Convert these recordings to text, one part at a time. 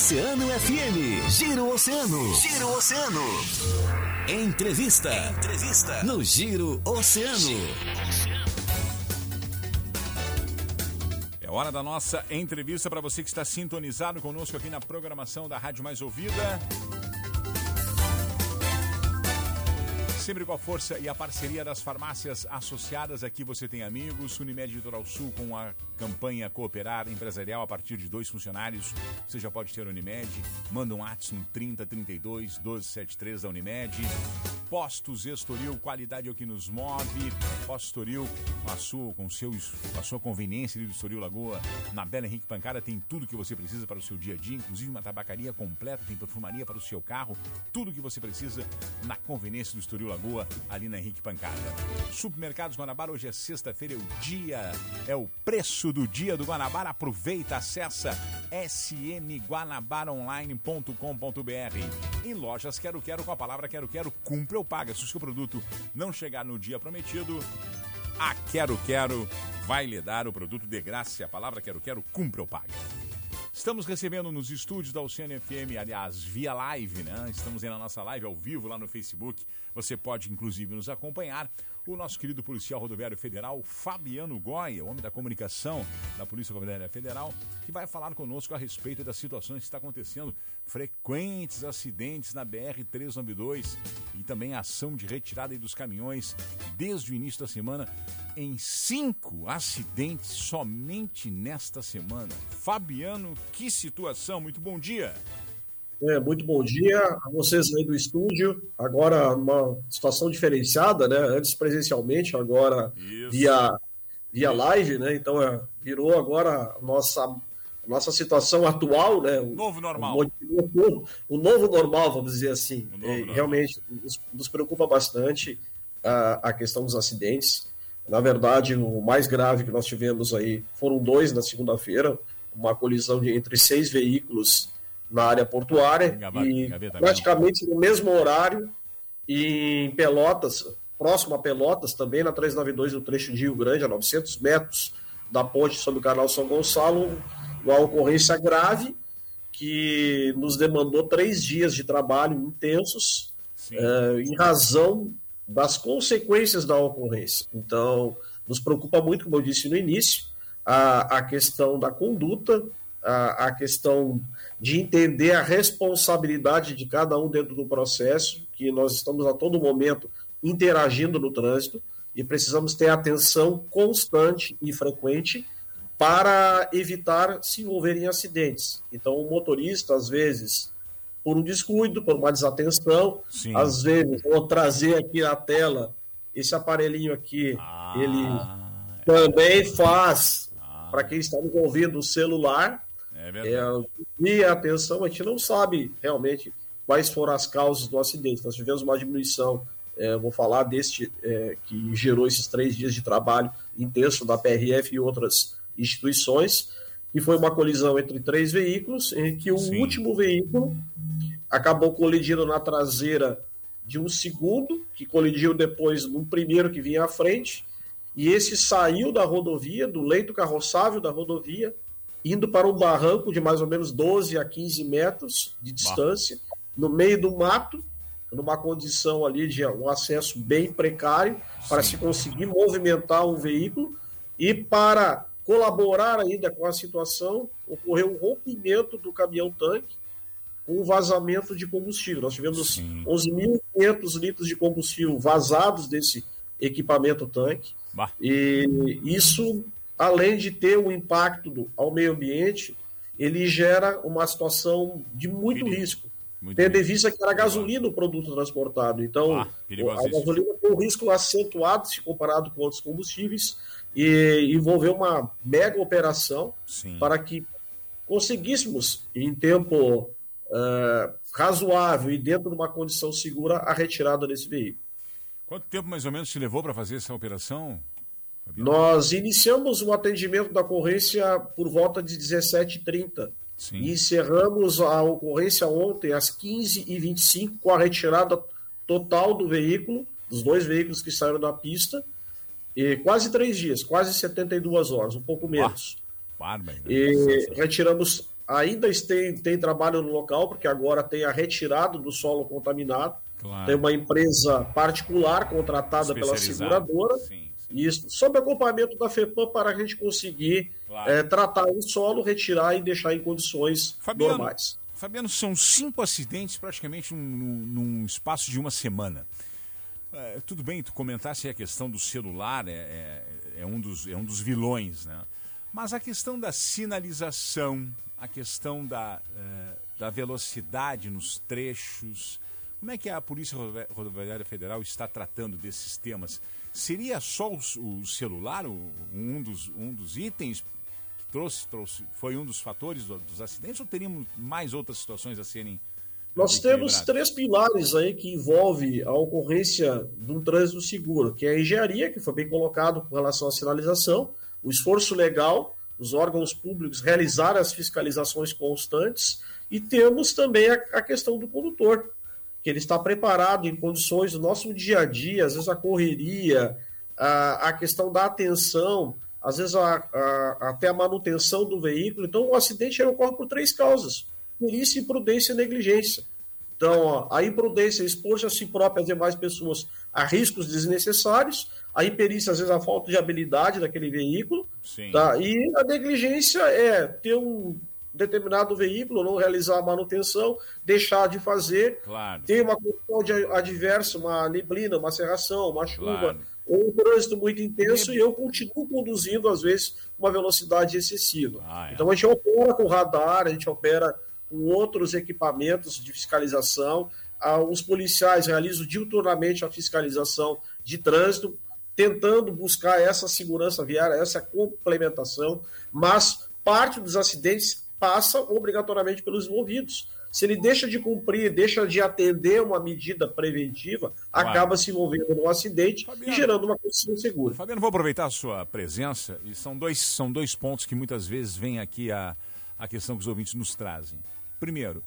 Oceano FM. Giro Oceano. Giro Oceano. Entrevista. Entrevista. No Giro Oceano. É hora da nossa entrevista para você que está sintonizado conosco aqui na programação da Rádio Mais Ouvida. Sempre com a força e a parceria das farmácias associadas, aqui você tem amigos. Unimed Litoral Sul com a campanha Cooperar Empresarial a partir de dois funcionários. Você já pode ter Unimed. Manda um WhatsApp no 3032 1273 da Unimed. Postos Estoril, qualidade é o que nos move. Postos Estoril, a sua, com seu, a sua conveniência ali do Estoril Lagoa, na Bela Henrique Pancada, tem tudo que você precisa para o seu dia a dia, inclusive uma tabacaria completa, tem perfumaria para o seu carro, tudo que você precisa na conveniência do Estoril Lagoa, ali na Henrique Pancada. Supermercados Guanabara, hoje é sexta-feira, é o dia, é o preço do dia do Guanabara. Aproveita, acessa smguanabaraonline.com.br. E lojas Quero Quero com a palavra Quero Quero, cumpre ou paga. Se o seu produto não chegar no dia prometido, a Quero Quero vai lhe dar o produto de graça. A palavra Quero Quero, cumpre ou paga. Estamos recebendo nos estúdios da Oceano FM, aliás, via live, né? Estamos aí na nossa live ao vivo lá no Facebook. Você pode, inclusive, nos acompanhar. O nosso querido policial rodoviário federal, Fabiano Goya, homem da comunicação da Polícia Rodoviária Federal, que vai falar conosco a respeito das situações que está acontecendo, frequentes acidentes na BR-392 e também a ação de retirada dos caminhões desde o início da semana em cinco acidentes somente nesta semana. Fabiano, que situação! Muito bom dia! É, muito bom dia a vocês aí do estúdio. Agora uma situação diferenciada, né? Antes presencialmente, agora via, via live, né? Então é, virou agora a nossa, nossa situação atual, né? O novo normal. O, o, o novo normal, vamos dizer assim. É, realmente nos, nos, preocupa bastante a, a questão dos acidentes. Na verdade, o mais grave que nós tivemos aí foram dois na segunda-feira, uma colisão de entre seis veículos na área portuária e praticamente no mesmo horário em Pelotas, próximo a Pelotas, também na 392, no trecho de Rio Grande, a 900 metros da ponte sobre o canal São Gonçalo, uma ocorrência grave que nos demandou três dias de trabalho intensos uh, em razão das consequências da ocorrência. Então, nos preocupa muito, como eu disse no início, a, a questão da conduta, a, a questão de entender a responsabilidade de cada um dentro do processo, que nós estamos a todo momento interagindo no trânsito e precisamos ter atenção constante e frequente para evitar se envolver em acidentes. Então, o motorista, às vezes, por um descuido, por uma desatenção, Sim. às vezes, vou trazer aqui na tela esse aparelhinho aqui, ah, ele também faz, ah. para quem está nos ouvindo, o celular, é verdade. É, e atenção, a gente não sabe realmente quais foram as causas do acidente. Nós tivemos uma diminuição, é, vou falar deste é, que gerou esses três dias de trabalho intenso da PRF e outras instituições, e foi uma colisão entre três veículos, em que o Sim. último veículo acabou colidindo na traseira de um segundo, que colidiu depois no primeiro que vinha à frente, e esse saiu da rodovia, do leito carroçável da rodovia, indo para um barranco de mais ou menos 12 a 15 metros de distância, bah. no meio do mato, numa condição ali de um acesso bem precário, Sim. para se conseguir movimentar um veículo e para colaborar ainda com a situação, ocorreu um rompimento do caminhão-tanque com um vazamento de combustível. Nós tivemos 11.500 litros de combustível vazados desse equipamento tanque. Bah. E isso além de ter um impacto ao meio ambiente, ele gera uma situação de muito risco. Muito tendo em vista que era gasolina o produto transportado. Então, ah, a gasolina tem um risco acentuado se comparado com outros combustíveis e envolveu uma mega operação Sim. para que conseguíssemos, em tempo uh, razoável e dentro de uma condição segura, a retirada desse veículo. Quanto tempo mais ou menos se levou para fazer essa operação? Nós iniciamos o atendimento da ocorrência por volta de 17h30 e encerramos a ocorrência ontem às 15h25 com a retirada total do veículo, dos dois veículos que saíram da pista, e quase três dias, quase 72 horas, um pouco menos. Ah, e retiramos ainda tem, tem trabalho no local, porque agora tem a retirada do solo contaminado. Claro. Tem uma empresa particular contratada pela seguradora. Sim, sim. Isso, sob acompanhamento da FEPAM para a gente conseguir claro. é, tratar o solo, retirar e deixar em condições Fabiano, normais. Fabiano, são cinco acidentes praticamente num, num espaço de uma semana. É, tudo bem, tu comentasse a questão do celular, é, é, é, um dos, é um dos vilões, né? Mas a questão da sinalização, a questão da, é, da velocidade nos trechos, como é que a Polícia Rodoviária Federal está tratando desses temas? Seria só o, celular um, dos, um dos itens que trouxe, trouxe, foi um dos fatores dos acidentes ou teríamos mais outras situações a serem nós temos três pilares aí que envolve a ocorrência de um trânsito seguro, que é a engenharia, que foi bem colocado com relação à sinalização, o esforço legal, os órgãos públicos realizarem as fiscalizações constantes, e temos também a, a questão do condutor, que ele está preparado em condições do nosso dia a dia, às vezes a correria, a, a questão da atenção, às vezes a, a, até a manutenção do veículo. Então, o acidente ocorre por três causas: perícia, imprudência e negligência. Então, a imprudência expor a si própria e as demais pessoas a riscos desnecessários, a imperícia, às vezes, a falta de habilidade daquele veículo, tá? e a negligência é ter um determinado veículo, não realizar a manutenção, deixar de fazer, claro. ter uma condição adversa, uma neblina, uma serração, uma chuva, claro. ou um trânsito muito intenso, e eu continuo conduzindo, às vezes, uma velocidade excessiva. Ah, é. Então a gente opera com radar, a gente opera com outros equipamentos de fiscalização, ah, os policiais realizam diuturnamente a fiscalização de trânsito, tentando buscar essa segurança viária, essa complementação, mas parte dos acidentes passa obrigatoriamente pelos envolvidos. Se ele deixa de cumprir, deixa de atender uma medida preventiva, acaba se envolvendo num acidente Fabiano, e gerando uma condição insegura. Fabiano, vou aproveitar a sua presença e são dois, são dois pontos que muitas vezes vem aqui a, a questão que os ouvintes nos trazem. Primeiro,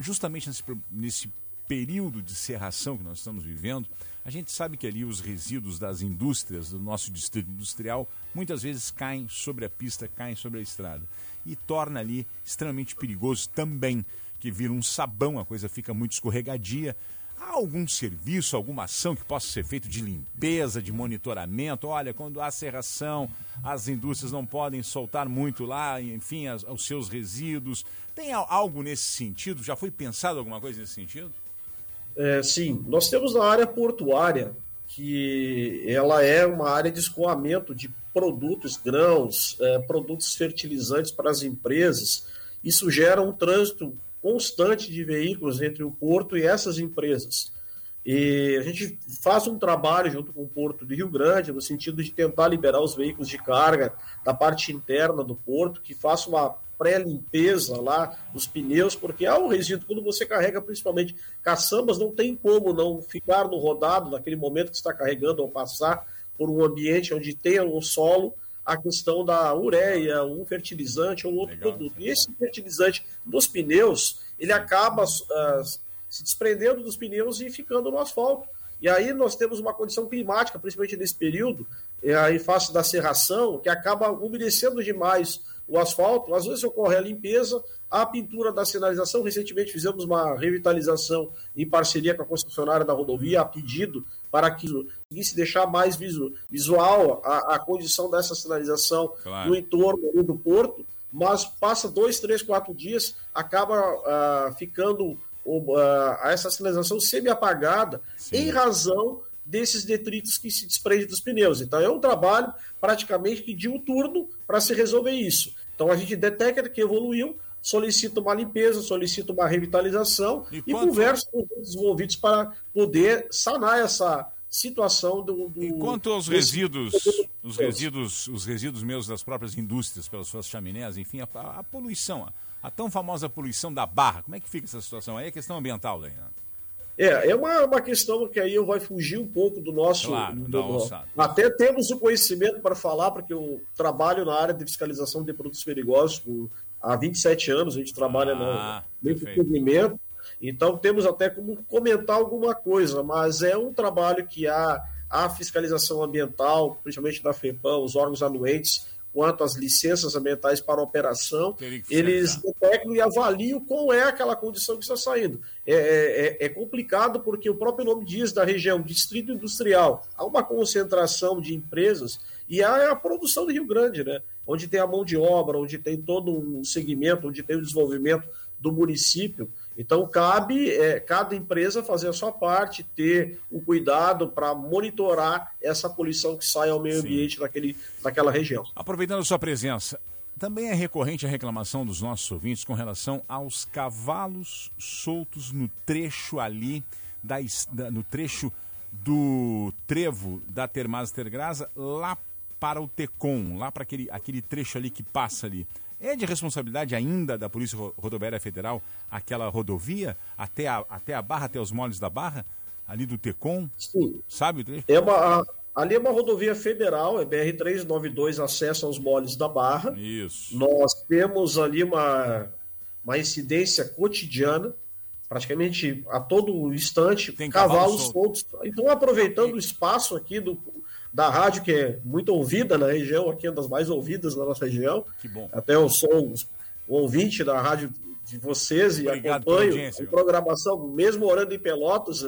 justamente nesse, nesse período de serração que nós estamos vivendo, a gente sabe que ali os resíduos das indústrias, do nosso distrito industrial, muitas vezes caem sobre a pista, caem sobre a estrada e torna ali extremamente perigoso também, que vira um sabão, a coisa fica muito escorregadia. Há algum serviço, alguma ação que possa ser feito de limpeza, de monitoramento? Olha, quando há serração, as indústrias não podem soltar muito lá, enfim, as, os seus resíduos. Tem algo nesse sentido? Já foi pensado alguma coisa nesse sentido? É, sim, nós temos a área portuária, que ela é uma área de escoamento de produtos, grãos, é, produtos fertilizantes para as empresas. Isso gera um trânsito constante de veículos entre o porto e essas empresas. E a gente faz um trabalho junto com o Porto de Rio Grande, no sentido de tentar liberar os veículos de carga da parte interna do porto, que faça uma pré-limpeza lá dos pneus, porque há um resíduo, quando você carrega principalmente caçambas, não tem como não ficar no rodado naquele momento que está carregando ou passar por um ambiente onde tenha no solo a questão da ureia, um fertilizante ou outro Legal. produto. E esse fertilizante nos pneus, ele acaba uh, se desprendendo dos pneus e ficando no asfalto. E aí nós temos uma condição climática, principalmente nesse período, em face da serração, que acaba umedecendo demais o asfalto. Às vezes ocorre a limpeza, a pintura da sinalização. Recentemente fizemos uma revitalização em parceria com a concessionária da rodovia, a pedido para que conseguisse deixar mais visual a, a condição dessa sinalização claro. no entorno do porto, mas passa dois, três, quatro dias, acaba uh, ficando uh, essa sinalização semi-apagada em razão desses detritos que se desprendem dos pneus. Então é um trabalho praticamente diuturno para se resolver isso. Então a gente detecta que evoluiu, solicita uma limpeza, solicita uma revitalização e, e conversa com os envolvidos para poder sanar essa situação do. do e quanto aos resíduos, os resíduos, os resíduos meus das próprias indústrias, pelas suas chaminés, enfim, a, a poluição, a, a, tão famosa poluição da barra, como é que fica essa situação? Aí é questão ambiental né? É, é uma, uma questão que aí vai fugir um pouco do nosso. Claro, do, do, até temos o conhecimento para falar, porque eu trabalho na área de fiscalização de produtos perigosos por há 27 anos, a gente trabalha ah, no, no segmento, então temos até como comentar alguma coisa, mas é um trabalho que há a fiscalização ambiental, principalmente da FEPAM, os órgãos anuentes, quanto às licenças ambientais para operação, eles detectam e avaliam qual é aquela condição que está saindo. É, é, é, é, complicado porque o próprio nome diz da região, distrito industrial, há uma concentração de empresas e há a produção do Rio Grande, né? onde tem a mão de obra, onde tem todo um segmento, onde tem o desenvolvimento do município. Então, cabe é, cada empresa fazer a sua parte, ter o cuidado para monitorar essa poluição que sai ao meio Sim. ambiente daquele, daquela região. Aproveitando a sua presença, também é recorrente a reclamação dos nossos ouvintes com relação aos cavalos soltos no trecho ali, da, no trecho do trevo da Termaster Grasa, lá para o Tecom, lá para aquele, aquele trecho ali que passa ali. É de responsabilidade ainda da Polícia Rodoviária Federal aquela rodovia até a, até a Barra, até os moles da Barra, ali do Tecom? Sim. Sabe o trecho? É uma, ali é uma rodovia federal, é BR-392, acesso aos moles da Barra. Isso. Nós temos ali uma, uma incidência cotidiana, praticamente a todo instante, Tem cavalos soltos. Então, aproveitando o espaço aqui do, da rádio, que é muito ouvida na região, aqui é uma das mais ouvidas na nossa região. Que bom. Até eu sou um ouvinte da rádio de vocês e Obrigado acompanho a programação, mesmo orando em Pelotas,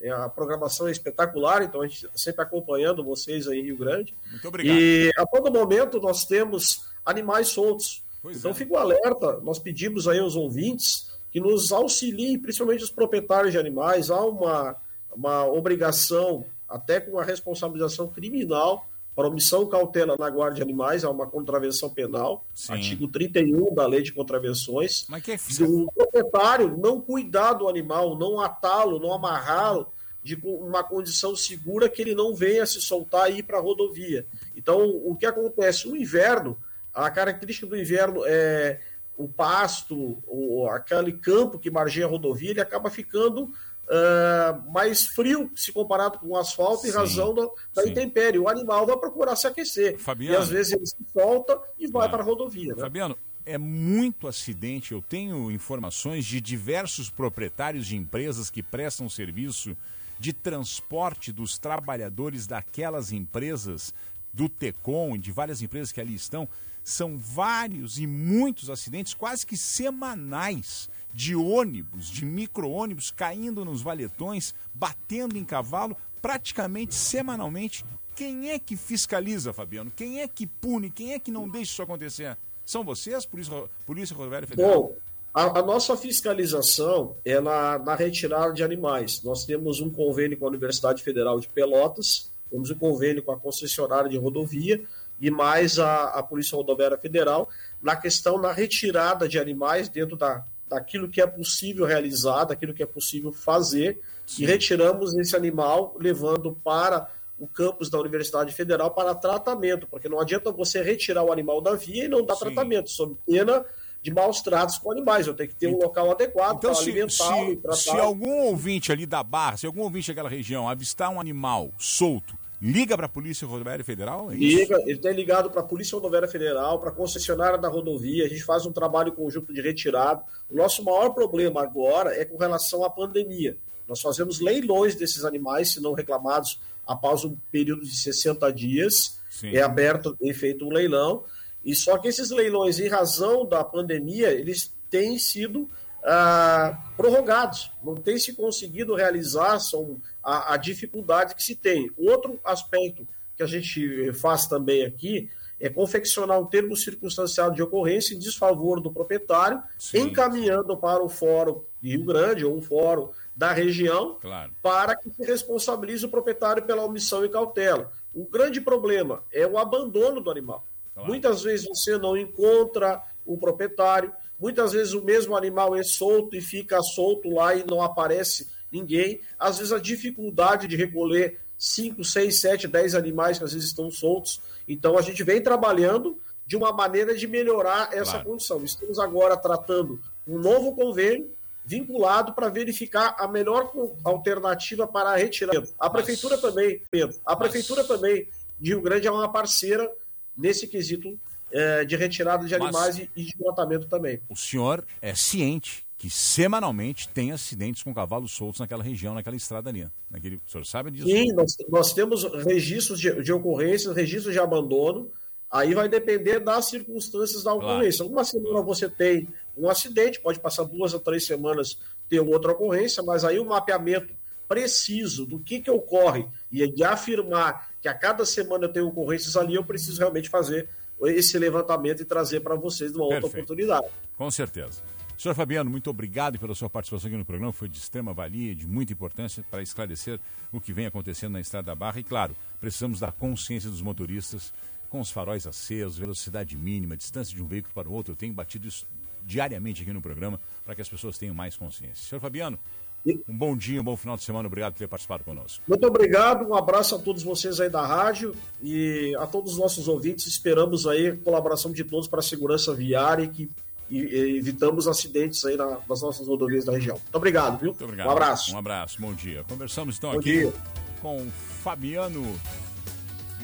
é, a programação é espetacular, então a gente está sempre acompanhando vocês aí em Rio Grande. Muito obrigado. E a todo momento nós temos animais soltos. Pois então é. fico alerta, nós pedimos aí aos ouvintes que nos auxiliem, principalmente os proprietários de animais, há uma, uma obrigação até com a responsabilização criminal para omissão cautela na guarda de animais, é uma contravenção penal, Sim. artigo 31 da lei de contravenções. Mas que é o proprietário não cuidar do animal, não atá-lo, não amarrá-lo de uma condição segura que ele não venha se soltar e ir para a rodovia. Então, o que acontece? No inverno, a característica do inverno é o pasto, ou aquele campo que margeia a rodovia, ele acaba ficando uh, mais frio se comparado com o asfalto, sim, em razão da, da intempérie. O animal vai procurar se aquecer. Fabiano, e às vezes ele se solta e vai para a rodovia. Né? Fabiano, é muito acidente. Eu tenho informações de diversos proprietários de empresas que prestam serviço de transporte dos trabalhadores daquelas empresas, do TECOM e de várias empresas que ali estão. São vários e muitos acidentes, quase que semanais de ônibus, de micro-ônibus caindo nos valetões, batendo em cavalo, praticamente semanalmente. Quem é que fiscaliza, Fabiano? Quem é que pune? Quem é que não deixa isso acontecer? São vocês, Polícia, Polícia Rodoviária Federal? Bom, a, a, nossa fiscalização é na, na, retirada de animais. Nós temos um convênio com a Universidade Federal de Pelotas, temos um convênio com a concessionária de rodovia e mais a, a Polícia Rodoviária Federal na questão da retirada de animais dentro da daquilo que é possível realizar, daquilo que é possível fazer, Sim. e retiramos esse animal, levando para o campus da Universidade Federal para tratamento, porque não adianta você retirar o animal da via e não dar Sim. tratamento, sob pena de maus tratos com animais. Eu tenho que ter um local adequado então, para alimentá-lo e tratar. Se algum ouvinte ali da Barra, se algum ouvinte daquela região avistar um animal solto liga para a Polícia Rodoviária Federal? É liga, ele tem ligado para a Polícia Rodoviária Federal, para a concessionária da rodovia, a gente faz um trabalho conjunto de retirada. O nosso maior problema agora é com relação à pandemia. Nós fazemos leilões desses animais, se não reclamados, após um período de 60 dias. Sim. É aberto e feito um leilão. E só que esses leilões, em razão da pandemia, eles têm sido ah, prorrogados. Não tem se conseguido realizar, são a, a, dificuldade que se tem. Outro aspecto que a gente faz também aqui é confeccionar um termo circunstancial de ocorrência em desfavor do proprietário, sim, encaminhando para o fórum de Rio Grande ou um fórum da região, claro. para que se responsabilize o proprietário pela omissão e cautela. O grande problema é o abandono do animal. Claro. Muitas vezes você não encontra o proprietário, Muitas vezes o mesmo animal é solto e fica solto lá e não aparece ninguém. Às vezes a dificuldade de recolher 5, 6, 7, 10 animais que às vezes estão soltos. Então a gente vem trabalhando de uma maneira de melhorar essa claro. condição. Estamos agora tratando um novo convênio vinculado para verificar a melhor alternativa para a retirada. A prefeitura também, Pedro, a prefeitura também de Rio Grande é uma parceira nesse quesito é, de retirada de animais e, e de tratamento também. O senhor é ciente que semanalmente tem acidentes com cavalos soltos naquela região, naquela estrada ali. Naquele, o senhor sabe disso? Sim, nós, nós temos registros de, de ocorrências, registros de abandono. Aí vai depender das circunstâncias da ocorrência. Claro. Uma semana você tem um acidente, pode passar duas a três semanas ter outra ocorrência, mas aí o mapeamento preciso do que, que ocorre e de afirmar que a cada semana eu tenho ocorrências ali, eu preciso realmente fazer esse levantamento e trazer para vocês uma outra oportunidade. Com certeza. Senhor Fabiano, muito obrigado pela sua participação aqui no programa. Foi de extrema valia, de muita importância para esclarecer o que vem acontecendo na Estrada da Barra. E, claro, precisamos da consciência dos motoristas com os faróis acesos, velocidade mínima, distância de um veículo para o outro. Eu tenho batido isso diariamente aqui no programa para que as pessoas tenham mais consciência. Senhor Fabiano, um bom dia, um bom final de semana. Obrigado por ter participado conosco. Muito obrigado, um abraço a todos vocês aí da rádio e a todos os nossos ouvintes. Esperamos aí a colaboração de todos para a segurança viária e que e, evitamos acidentes aí na, nas nossas rodovias da região. Muito obrigado, viu? Muito obrigado. Um abraço. Um abraço, bom dia. Conversamos então bom aqui dia. com Fabiano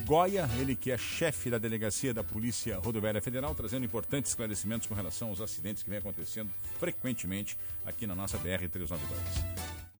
Goya, ele que é chefe da delegacia da Polícia Rodoviária Federal, trazendo importantes esclarecimentos com relação aos acidentes que vem acontecendo frequentemente aqui na nossa BR-392.